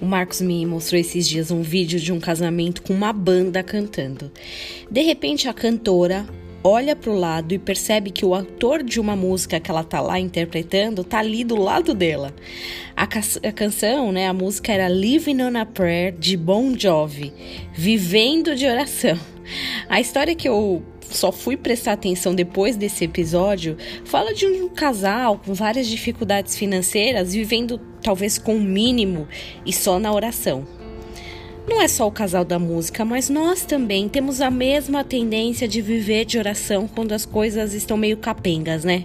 O Marcos me mostrou esses dias um vídeo de um casamento com uma banda cantando. De repente, a cantora olha para o lado e percebe que o autor de uma música que ela tá lá interpretando tá ali do lado dela. A, a canção, né, a música era Living on a Prayer de Bon Jovi, Vivendo de Oração. A história que eu só fui prestar atenção depois desse episódio fala de um casal com várias dificuldades financeiras vivendo talvez com o mínimo e só na oração. Não é só o casal da música, mas nós também temos a mesma tendência de viver de oração quando as coisas estão meio capengas, né?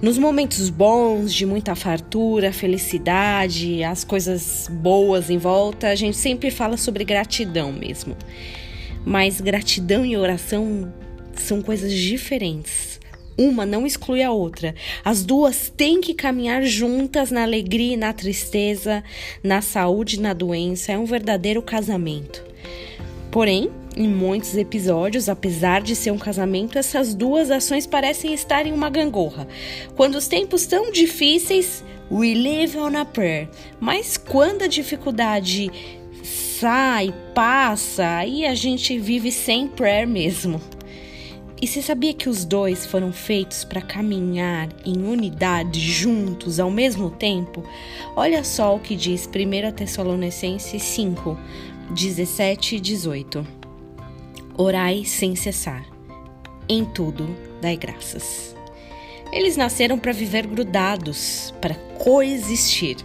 Nos momentos bons, de muita fartura, felicidade, as coisas boas em volta, a gente sempre fala sobre gratidão mesmo. Mas gratidão e oração são coisas diferentes. Uma não exclui a outra. As duas têm que caminhar juntas na alegria e na tristeza, na saúde e na doença. É um verdadeiro casamento. Porém, em muitos episódios, apesar de ser um casamento, essas duas ações parecem estar em uma gangorra. Quando os tempos estão difíceis, we live on a prayer. Mas quando a dificuldade sai, passa, aí a gente vive sem prayer mesmo. E você sabia que os dois foram feitos para caminhar em unidade juntos ao mesmo tempo? Olha só o que diz 1 Tessalonicenses 5, 17 e 18. Orai sem cessar, em tudo dai graças. Eles nasceram para viver grudados, para coexistir.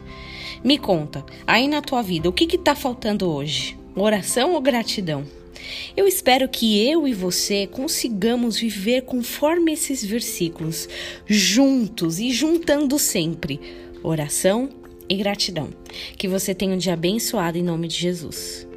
Me conta, aí na tua vida, o que está faltando hoje? Oração ou gratidão? Eu espero que eu e você consigamos viver conforme esses versículos, juntos e juntando sempre oração e gratidão. Que você tenha um dia abençoado em nome de Jesus.